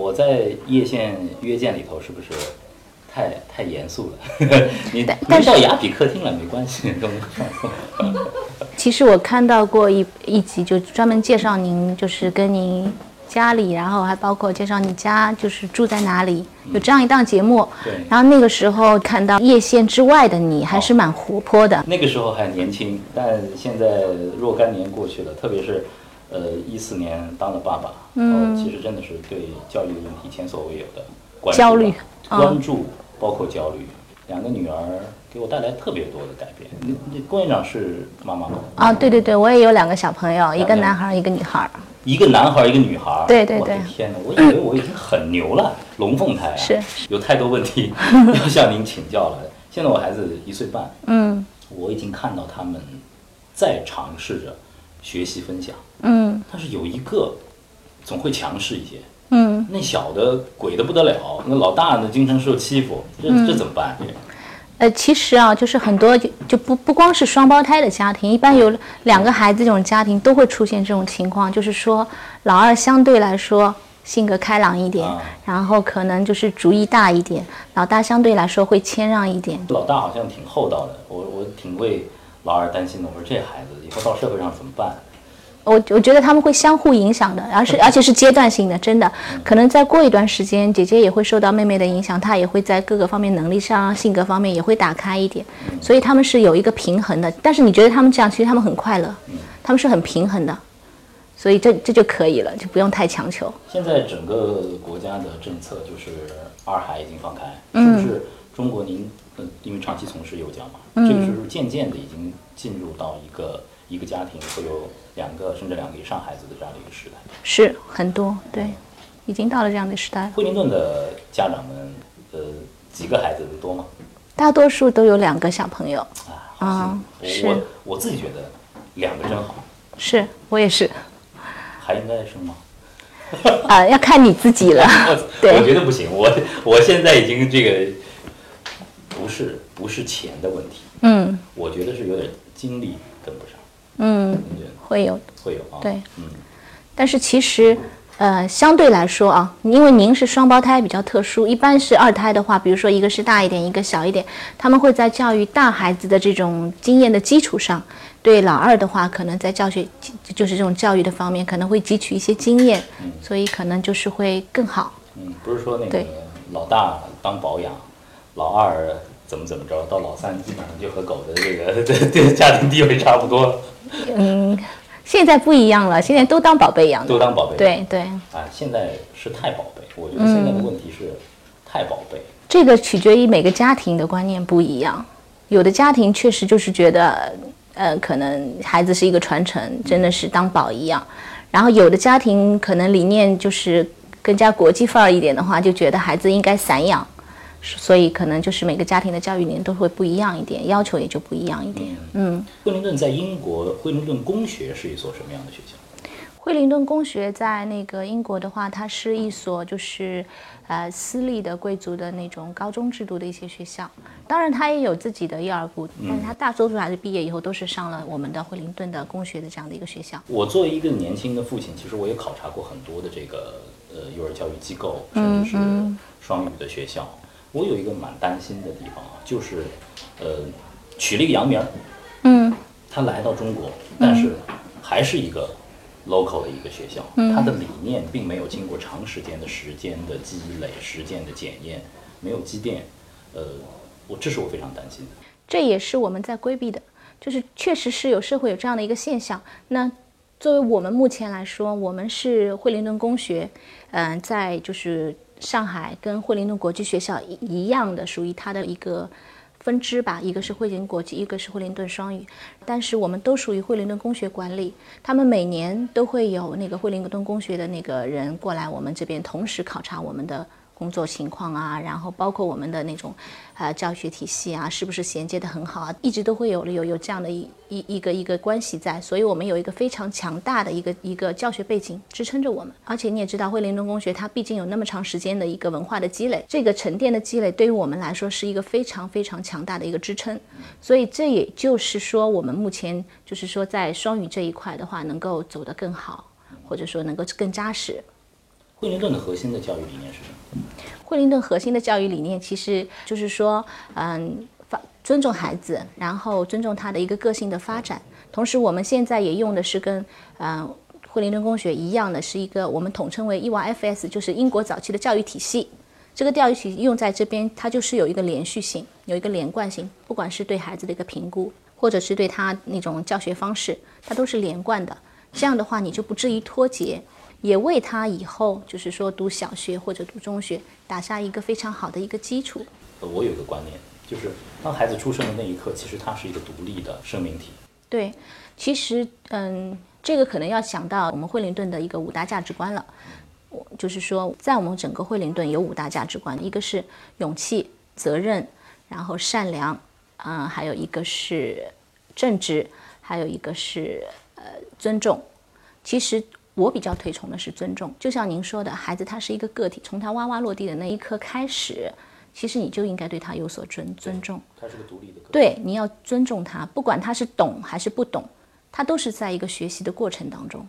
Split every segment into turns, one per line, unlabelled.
我在叶县约见里头是不是太太严肃了？你
但是
到雅痞客厅了没关系，都能放松。
其实我看到过一一集，就专门介绍您，就是跟您家里，然后还包括介绍你家就是住在哪里，有这样一档节目。
对
然后那个时候看到叶县之外的你，还是蛮活泼的。
那个时候还年轻，但现在若干年过去了，特别是呃一四年当了爸爸，嗯，其实真的是对教育的问题前所未有的关注
焦虑嗯
关注包括焦虑，两个女儿给我带来特别多的改变。你你郭院长是妈妈吗？
啊，对对对，我也有两个小朋友，一个男孩儿，一个女孩儿。
一个男孩，一个女孩。对对
对对对
天哪，我以为我已经很牛了，龙凤胎啊，
是
有太多问题 要向您请教了。现在我孩子一岁半，
嗯
我已经看到他们在尝试着学习分享，
嗯。
但是有一个总会强势一些，
嗯，
那小的鬼的不得了，那老大呢经常受欺负，这
嗯。
这怎么办？这个
呃，其实啊，就是很多就就不不光是双胞胎的家庭，一般有两个孩子这种家庭都会出现这种情况，就是说老二相对来说性格开朗一点，
啊。
然后可能就是主意大一点，老大相对来说会谦让一点。
老大好像挺厚道的，我我挺为老二担心的。我说这孩子以后到社会上怎么办？
我我觉得他们会相互影响的，而是 而且是阶段性的，真的。可能再过一段时间，姐姐也会受到妹妹的影响，她也会在各个方面能力上、性格方面也会打开一点，所以他们是有一个平衡的。但是你觉得他们这样，其实他们很快乐，他们是很平衡的，所以这这就可以了，就不用太强求。
现在整个国家的政策就是二孩已经放开，
嗯
是不是？中国您呃，因为长期从事幼教嘛，
嗯
这个时候渐渐的已经进入到一个一个家庭会有两个甚至两个以上孩子的这样的一个时代？
是很多，对，已经到了这样的时代了。
惠灵顿的家长们，呃，几个孩子的多吗？
大多数都有两个小朋友，
啊，好
啊是
我我我自己觉得两个真好，
是我也是，
还应该生吗？
啊、要看你自己了。对
我觉得不行，我我现在已经这个不是不是钱的问题，
嗯。
我觉得是有点精力跟不上，
嗯，会有。
会有啊？
对，
嗯，
但是其实，呃，相对来说啊，因为您是双胞胎比较特殊，一般是二胎的话，比如说一个是大一点，一个小一点，他们会在教育大孩子的这种经验的基础上，对老二的话，可能在教学就是这种教育的方面，可能会汲取一些经验，所以可能就是会更好。
嗯，不是说那个老大当保养，老二怎么怎么着，到老三基本上就和狗的这个 这这家庭地位差不多了，
嗯，现在不一样了，现在都当宝贝养。
都当宝贝。
对对，
啊，现在是太宝贝，我觉得现在的问题是太宝贝。
这个取决于每个家庭的观念不一样，有的家庭确实就是觉得，呃，可能孩子是一个传承，真的是当宝一样。然后有的家庭可能理念就是更加国际范儿一点的话，就觉得孩子应该散养，所以可能就是每个家庭的教育理念都会不一样一点，要求也就不一样一点。嗯，
惠灵顿在英国，惠灵顿公学是一所什么样的学校？
惠灵顿公学在那个英国的话，它是一所就是呃私立的贵族的那种高中制度的一些学校。当然，它也有自己的幼儿部，但是它大多数孩子毕业以后都是上了我们的惠灵顿的公学的这样的一个学校。
我作为一个年轻的父亲，其实我也考察过很多的这个呃幼儿教育机构，甚至是双语的学校。我有一个蛮担心的地方啊，就是呃取了一个洋名儿，
嗯
他来到中国，但是还是一个 local 的一个学校，他的理念并没有经过长时间的时间的积累、实践的检验，没有积淀，呃，我这是我非常担心的。
这也是我们在规避的，就是确实是有社会有这样的一个现象。那作为我们目前来说，我们是惠灵顿公学，嗯、在就是上海跟惠灵顿国际学校一一样的，属于它的一个分支吧，一个是惠灵国际，一个是惠灵顿双语，但是我们都属于惠灵顿公学管理，他们每年都会有那个惠灵顿公学的那个人过来我们这边，同时考察我们的。工作情况啊，然后包括我们的那种，呃，教学体系啊，是不是衔接的很好啊，一直都会有有有这样的一一一个一个关系在，所以我们有一个非常强大的一个一个教学背景支撑着我们。而且你也知道，惠灵顿公学它毕竟有那么长时间的一个文化的积累，这个沉淀的积累对于我们来说是一个非常非常强大的一个支撑。所以这也就是说，我们目前就是说在双语这一块的话，能够走得更好，或者说能够更扎实。
惠灵顿的核心的教育理念是什么？
惠灵顿核心的教育理念其实就是说，嗯，尊重孩子，然后尊重他的一个个性的发展。同时，我们现在也用的是跟嗯惠灵顿公学一样的，是一个我们统称为 EYFS，就是英国早期的教育体系。这个教育体系用在这边，它就是有一个连续性，有一个连贯性，不管是对孩子的一个评估，或者是对他那种教学方式，它都是连贯的。这样的话，你就不至于脱节，也为他以后就是说读小学或者读中学打下一个非常好的一个基础。
呃我有一个观念，就是当孩子出生的那一刻，其实他是一个独立的生命体。
对，其实嗯，这个可能要想到我们惠灵顿的一个五大价值观了。我就是说，在我们整个惠灵顿有五大价值观，一个是勇气、责任，然后善良，嗯、还有一个是正直，还有一个是呃尊重。其实我比较推崇的是尊重，就像您说的，孩子他是一个个体，从他哇哇落地的那一刻开始，其实你就应该对他有所尊尊重。
他是个独立的个体。
对，你要尊重他，不管他是懂还是不懂，他都是在一个学习的过程当中。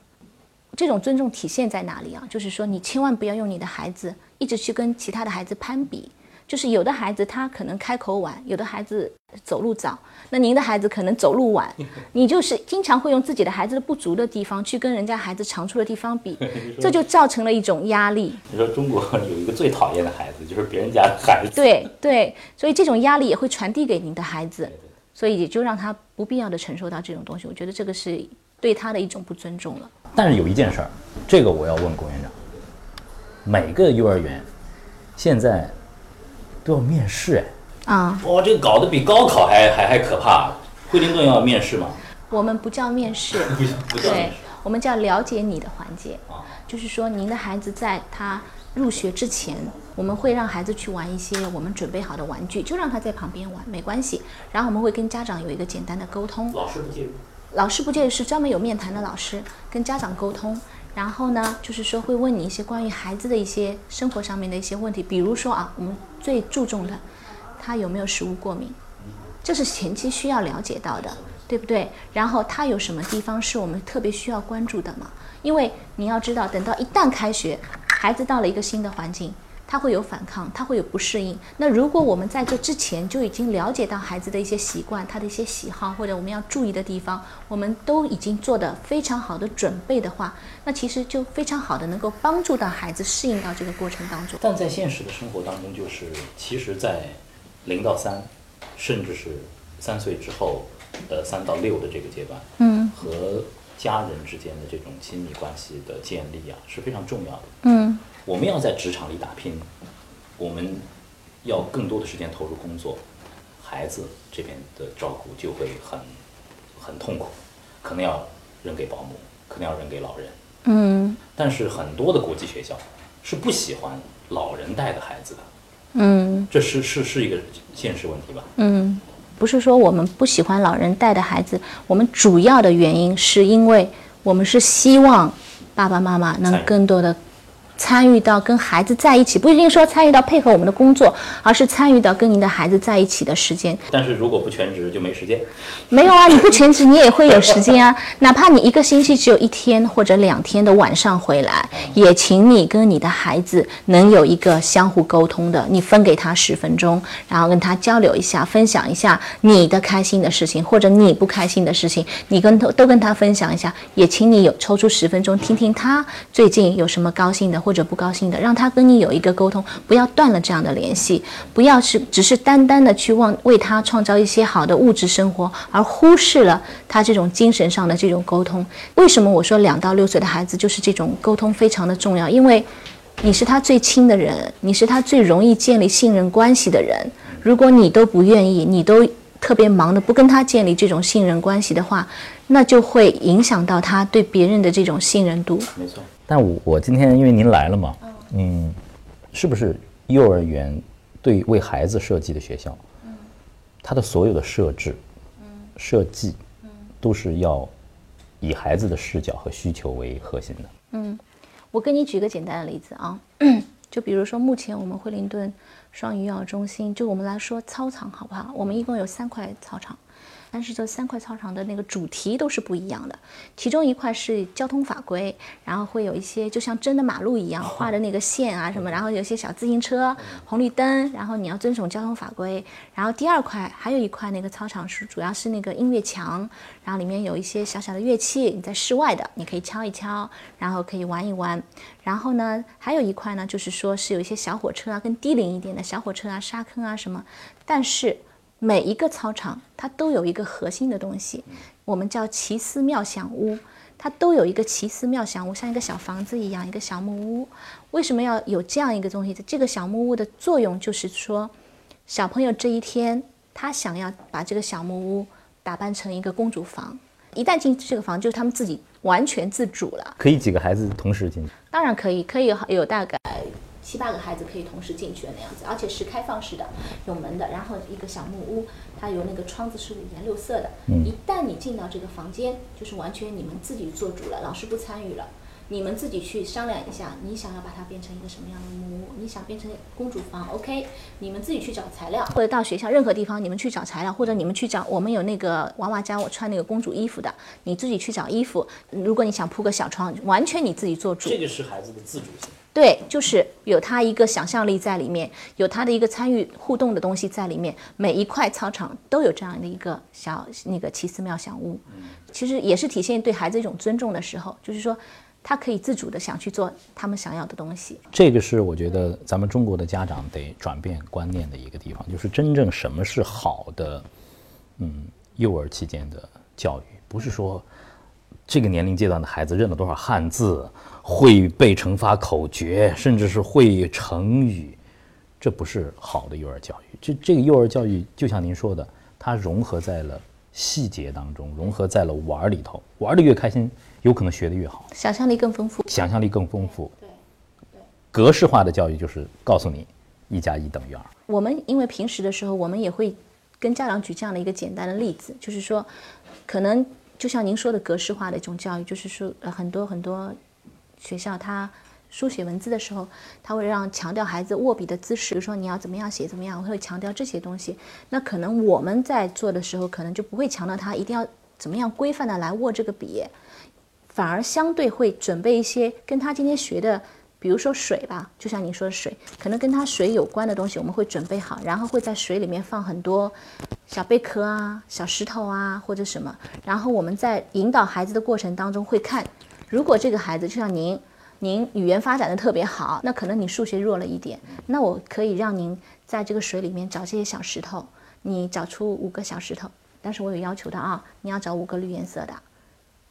这种尊重体现在哪里啊？就是说，你千万不要用你的孩子一直去跟其他的孩子攀比。就是有的孩子他可能开口晚，有的孩子走路早，那您的孩子可能走路晚，你就是经常会用自己的孩子的不足的地方去跟人家孩子长处的地方比，这就造成了一种压力。
你说中国 有一个最讨厌的孩子，就是别人家的孩子。
对对，所以这种压力也会传递给您的孩子，所以也就让他不必要的承受到这种东西。我觉得这个是对他的一种不尊重了。
但是有一件事儿，这个我要问龚院长，每个幼儿园现在都要面试哎，
啊、
哇，这个搞得比高考还还还可怕。惠灵顿要面试吗？
我们不叫面试，
不不叫面
对。，我们叫了解你的环节
啊，
就是说您的孩子在他入学之前，我们会让孩子去玩一些我们准备好的玩具，就让他在旁边玩，没关系。然后我们会跟家长有一个简单的沟通，
老师不介入。
老师不介意是专门有面谈的老师跟家长沟通，然后呢，就是说会问你一些关于孩子的一些生活上面的一些问题，比如说啊，我们最注重的，他有没有食物过敏，这是前期需要了解到的，对不对？然后他有什么地方是我们特别需要关注的吗？因为你要知道，等到一旦开学，孩子到了一个新的环境，他会有反抗，他会有不适应。那如果我们在这之前就已经了解到孩子的一些习惯、他的一些喜好，或者我们要注意的地方，我们都已经做的非常好的准备的话，那其实就非常好的能够帮助到孩子适应到这个过程当中。
但在现实的生活当中，就是其实，在零到三，甚至是三岁之后，呃，三到六的这个阶段，
嗯
和家人之间的这种亲密关系的建立啊，是非常重要的。
嗯
我们要在职场里打拼，我们要更多的时间投入工作，孩子这边的照顾就会很很痛苦，可能要扔给保姆，可能要扔给老人。
嗯
但是很多的国际学校是不喜欢老人带的孩子的，
嗯
这是是是一个现实问题吧？
嗯，不是说我们不喜欢老人带的孩子，我们主要的原因是因为我们是希望爸爸妈妈能更多的参与到跟孩子在一起，不一定说参与到配合我们的工作，而是参与到跟您的孩子在一起的时间。
但是如果不全职就没时间。
没有啊，你不全职你也会有时间啊，哪怕你一个星期只有一天或者两天的晚上回来，也请你跟你的孩子能有一个相互沟通的，你分给他十分钟，然后跟他交流一下，分享一下你的开心的事情或者你不开心的事情，你跟都都跟他分享一下，也请你有抽出十分钟听听他最近有什么高兴的或或者不高兴的，让他跟你有一个沟通，不要断了这样的联系，不要是只是单单的去望为他创造一些好的物质生活，而忽视了他这种精神上的这种沟通。为什么我说两到六岁的孩子就是这种沟通非常的重要？因为你是他最亲的人，你是他最容易建立信任关系的人。如果你都不愿意，你都特别忙的不跟他建立这种信任关系的话，那就会影响到他对别人的这种信任度。
没错。但我我今天因为您来了嘛，嗯，是不是幼儿园对为孩子设计的学校，它的所有的设置、设计，都是要以孩子的视角和需求为核心的。
嗯我给你举个简单的例子啊，就比如说目前我们惠灵顿双语幼儿中心，就我们来说操场好不好？我们一共有三块操场，但是这三块操场的那个主题都是不一样的，其中一块是交通法规，然后会有一些就像真的马路一样画的那个线啊什么，然后有些小自行车、红绿灯，然后你要遵守交通法规。然后第二块还有一块那个操场是主要是那个音乐墙，然后里面有一些小小的乐器，你在室外的你可以敲一敲，然后可以玩一玩。然后呢，还有一块呢，就是说是有一些小火车啊，更低龄一点的小火车啊、沙坑啊什么，但是。每一个操场，它都有一个核心的东西，我们叫奇思妙想屋，它都有一个奇思妙想屋，像一个小房子一样，一个小木屋。为什么要有这样一个东西？这个小木屋的作用就是说，小朋友这一天他想要把这个小木屋打扮成一个公主房，一旦进这个房，就是他们自己完全自主了。
可以几个孩子同时进去？
当然可以，可以有大概。七八个孩子可以同时进去的那样子，而且是开放式的，有门的。然后一个小木屋，它有那个窗子是五颜六色的。一旦你进到这个房间，就是完全你们自己做主了，老师不参与了。你们自己去商量一下，你想要把它变成一个什么样的木屋？你想变成公主房？OK，你们自己去找材料，或者到学校任何地方，你们去找材料，或者你们去找我们有那个娃娃家，我穿那个公主衣服的，你自己去找衣服。如果你想铺个小床，完全你自己做主。
这个是孩子的自主性。
对，就是有他一个想象力在里面，有他的一个参与互动的东西在里面。每一块操场都有这样的一个小那个奇思妙想屋，其实也是体现对孩子一种尊重的时候，就是说他可以自主的想去做他们想要的东西。
这个是我觉得咱们中国的家长得转变观念的一个地方，就是真正什么是好的，嗯，幼儿期间的教育，不是说这个年龄阶段的孩子认了多少汉字。会背乘法口诀，甚至是会成语，这不是好的幼儿教育。这这个幼儿教育就像您说的，它融合在了细节当中，融合在了玩儿里头。玩儿的越开心，有可能学得越好，
想象力更丰富。
想象力更丰富。对对。格式化的教育就是告诉你，一加一等于二。
我们因为平时的时候，我们也会跟家长举这样的一个简单的例子，就是说，可能就像您说的格式化的一种教育，就是说，呃，很多很多。学校他书写文字的时候，他会让强调孩子握笔的姿势，比如说你要怎么样写怎么样，会强调这些东西。那可能我们在做的时候，可能就不会强调他一定要怎么样规范的来握这个笔，反而相对会准备一些跟他今天学的，比如说水吧，就像你说的水，可能跟他水有关的东西，我们会准备好，然后会在水里面放很多小贝壳啊、小石头啊或者什么，然后我们在引导孩子的过程当中会看。如果这个孩子就像您，您语言发展的特别好，那可能你数学弱了一点，那我可以让您在这个水里面找这些小石头，你找出五个小石头，但是我有要求的啊，你要找五个绿颜色的，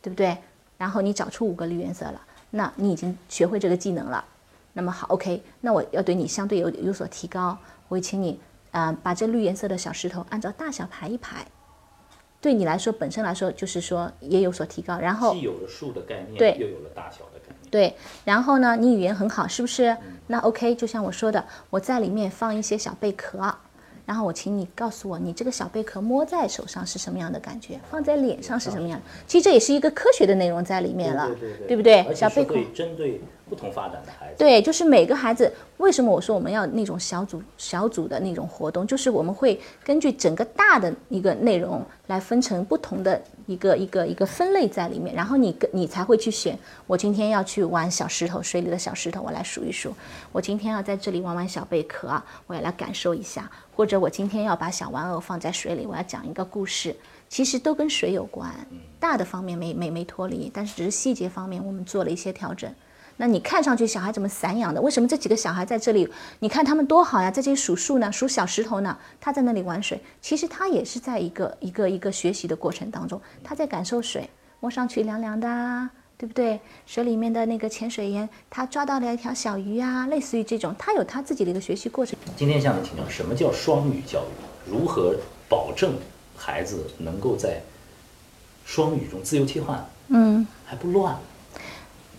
对不对？然后你找出五个绿颜色了，那你已经学会这个技能了。那么好，OK，那我要对你相对有有所提高，我会请你，呃，把这绿颜色的小石头按照大小排一排。对你来说，本身来说就是说也有所提高，然后
既有了数的概念，
对，
又有了大小的概念，
对。然后呢，你语言很好，是不是？那 OK，就像我说的，我在里面放一些小贝壳，然后我请你告诉我，你这个小贝壳摸在手上是什么样的感觉，放在脸上是什么样？其实这也是一个科学的内容在里面了，对不对？小贝壳
针对。不同发展的孩子，
对，就是每个孩子。为什么我说我们要那种小组小组的那种活动？就是我们会根据整个大的一个内容来分成不同的一个一个一个分类在里面，然后你跟你才会去选。我今天要去玩小石头，水里的小石头，我来数一数。我今天要在这里玩玩小贝壳，我要来感受一下。或者我今天要把小玩偶放在水里，我要讲一个故事。其实都跟水有关，大的方面没没没脱离，但是只是细节方面我们做了一些调整。那你看上去小孩怎么散养的？为什么这几个小孩在这里？你看他们多好呀，在这里数数呢，数小石头呢。他在那里玩水，其实他也是在一个一个一个学习的过程当中，他在感受水，摸上去凉凉的，对不对？水里面的那个潜水员，他抓到了一条小鱼啊，类似于这种，他有他自己的一个学习过程。
今天向你请教，什么叫双语教育？如何保证孩子能够在双语中自由切换？
嗯，
还不乱。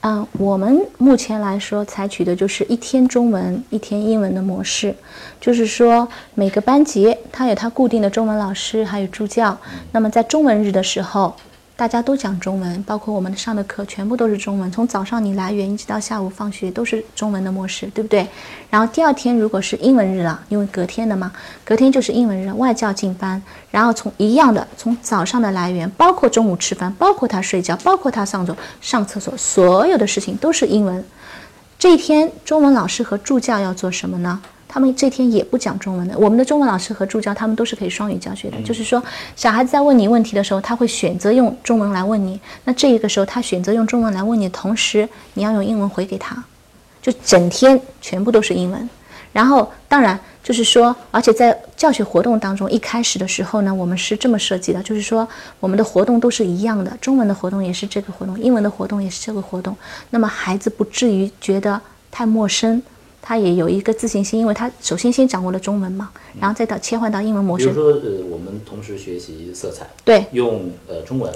嗯，我们目前来说采取的就是一天中文一天英文的模式，就是说每个班级它有它固定的中文老师还有助教。那么在中文日的时候，大家都讲中文，包括我们上的课全部都是中文，从早上你来源一直到下午放学都是中文的模式，对不对？然后第二天如果是英文日了，因为隔天的嘛，隔天就是英文日，外教进班，然后从一样的从早上的来源，包括中午吃饭，包括他睡觉，包括他上厕上厕所，所有的事情都是英文。这一天中文老师和助教要做什么呢？他们这天也不讲中文的。我们的中文老师和助教，他们都是可以双语教学的。就是说，小孩子在问你问题的时候，他会选择用中文来问你。那这一个时候，他选择用中文来问你同时，你要用英文回给他，就整天全部都是英文。然后，当然就是说，而且在教学活动当中，一开始的时候呢，我们是这么设计的，就是说，我们的活动都是一样的，中文的活动也是这个活动，英文的活动也是这个活动。那么孩子不至于觉得太陌生。他也有一个自信心，因为他首先先掌握了中文嘛，然后再到切换到英文模式。
比如说，呃，我们同时学习色彩，
对，
用呃中文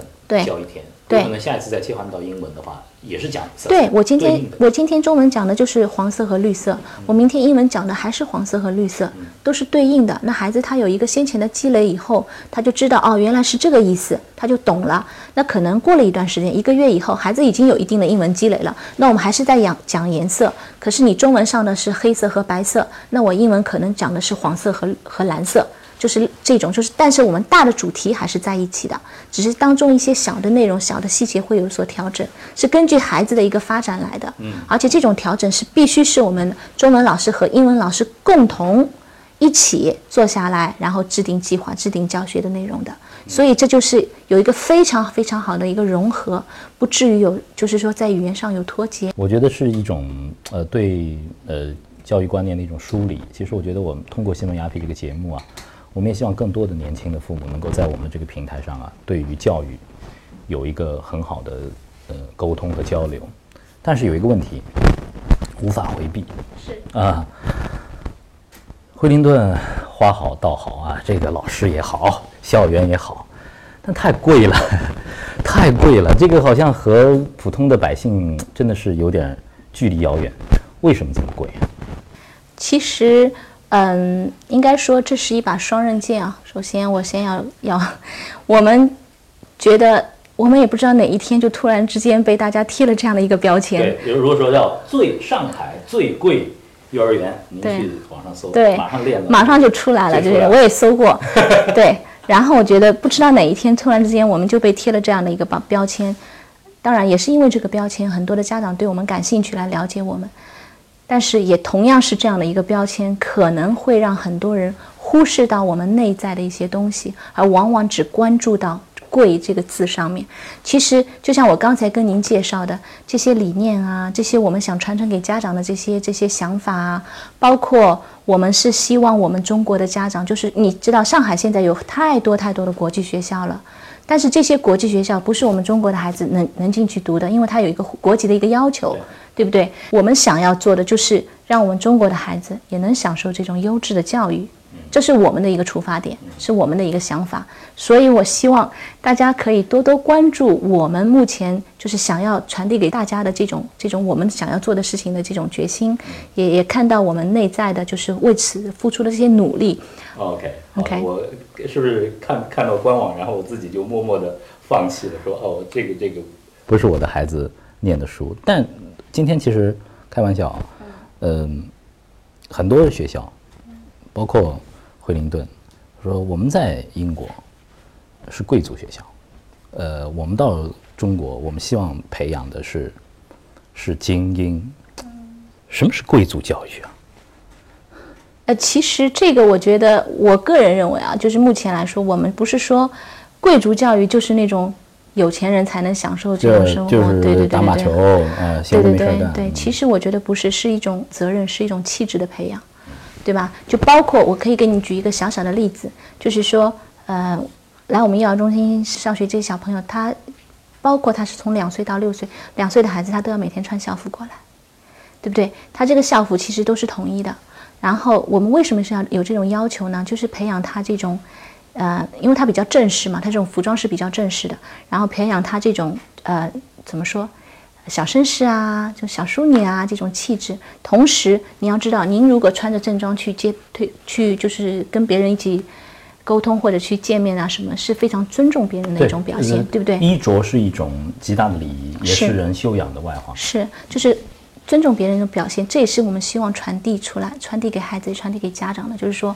教一天，
对，
可能下一次再切换到英文的话，也是讲色。
对我今天我今天中文讲的就是黄色和绿色，我明天英文讲的还是黄色和绿色，都是对应的。那孩子他有一个先前的积累以后，他就知道哦，原来是这个意思，他就懂了。那可能过了一段时间，一个月以后，孩子已经有一定的英文积累了。那我们还是在讲讲颜色，可是你中文上的是黑色和白色，那我英文可能讲的是黄色和和蓝色，就是这种，就是但是我们大的主题还是在一起的，只是当中一些小的内容、小的细节会有所调整，是根据孩子的一个发展来的。嗯，而且这种调整是必须是我们中文老师和英文老师共同一起坐下来，然后制定计划、制定教学的内容的。所以这就是有一个非常非常好的一个融合，不至于有就是说在语言上有脱节。
我觉得是一种呃对呃教育观念的一种梳理。其实我觉得我们通过新闻雅痞这个节目啊，我们也希望更多的年轻的父母能够在我们这个平台上啊，对于教育有一个很好的呃沟通和交流。但是有一个问题无法回避，
是
啊，惠灵顿花好道好啊，这个老师也好。校园也好，但太贵了，太贵了。这个好像和普通的百姓真的是有点距离遥远。为什么这么贵？
其实，嗯，应该说这是一把双刃剑啊。首先，我先要要，我们觉得我们也不知道哪一天就突然之间被大家贴了这样的一个标签。
对，比如说说叫最上海最贵幼儿园，您去网上搜，
对，
马上练了，
马上就出来了。就是我也搜过，对。然后我觉得，不知道哪一天突然之间我们就被贴了这样的一个标标签，当然也是因为这个标签，很多的家长对我们感兴趣来了解我们，但是也同样是这样的一个标签，可能会让很多人忽视到我们内在的一些东西，而往往只关注到。贵这个字上面，其实就像我刚才跟您介绍的这些理念啊，这些我们想传承给家长的这些这些想法啊，包括我们是希望我们中国的家长，就是你知道上海现在有太多太多的国际学校了，但是这些国际学校不是我们中国的孩子能能进去读的，因为它有一个国籍的一个要求，对不对？我们想要做的就是让我们中国的孩子也能享受这种优质的教育。这是我们的一个出发点，是我们的一个想法，所以我希望大家可以多多关注我们目前就是想要传递给大家的这种这种我们想要做的事情的这种决心，也也看到我们内在的就是为此付出的这些努力。
OK，OK，我是不是看看到官网，然后我自己就默默的放弃了，说哦，这个这个
不是我的孩子念的书。但今天其实开玩笑，嗯，很多的学校，包括。惠灵顿说：“我们在英国是贵族学校，呃，我们到中国，我们希望培养的是是精英。什么是贵族教育啊？
呃，其实这个我觉得，我个人认为啊，就是目前来说，我们不是说贵族教育就是那种有钱人才能享受这种生活，对对对，
打马球啊，
对对对对。其实我觉得不是，是一种责任，是一种气质的培养。”对吧？就包括我可以给你举一个小小的例子，就是说，呃，来我们幼儿中心上学这些小朋友，他包括他是从两岁到六岁，两岁的孩子他都要每天穿校服过来，对不对？他这个校服其实都是统一的。然后我们为什么是要有这种要求呢？就是培养他这种，呃，因为他比较正式嘛，他这种服装是比较正式的，然后培养他这种，呃，怎么说？小绅士啊，就小淑女啊，这种气质。同时，你要知道，您如果穿着正装去接推去，就是跟别人一起沟通或者去见面啊什么，是非常尊重别人的一种表现，对不对？
衣着是一种极大的礼仪，也
是
是人修养的外化。
是，就是尊重别人的表现，这也是我们希望传递出来、传递给孩子、传递给家长的。就是说，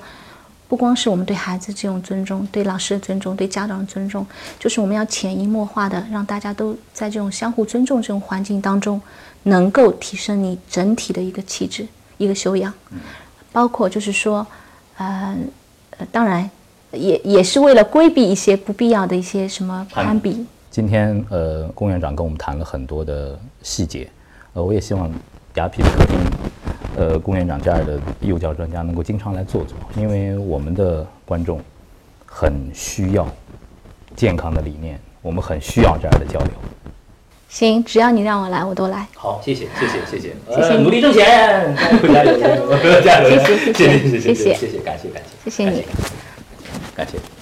不光是我们对孩子这种尊重、对老师的尊重、对家长的尊重，就是我们要潜移默化的让大家都在这种相互尊重这种环境当中，能够提升你整体的一个气质、一个修养，包括就是说，呃，呃当然也也是为了规避一些不必要的一些什么
攀
比。
今天呃，龚院长跟我们谈了很多的细节，呃，我也希望雅痞的客厅，呃，龚院长这样的幼教专家能够经常来做做，因为我们的观众很需要健康的理念，我们很需要这样的交流。
行，只要你让我来，我都来。
好，谢谢，谢谢，谢谢，
谢谢
呃努力挣钱，加油，加油，加油，加油，
谢谢谢谢。
谢谢，谢谢，
谢谢
谢谢，感谢，感谢，
谢谢你。
感谢，感谢。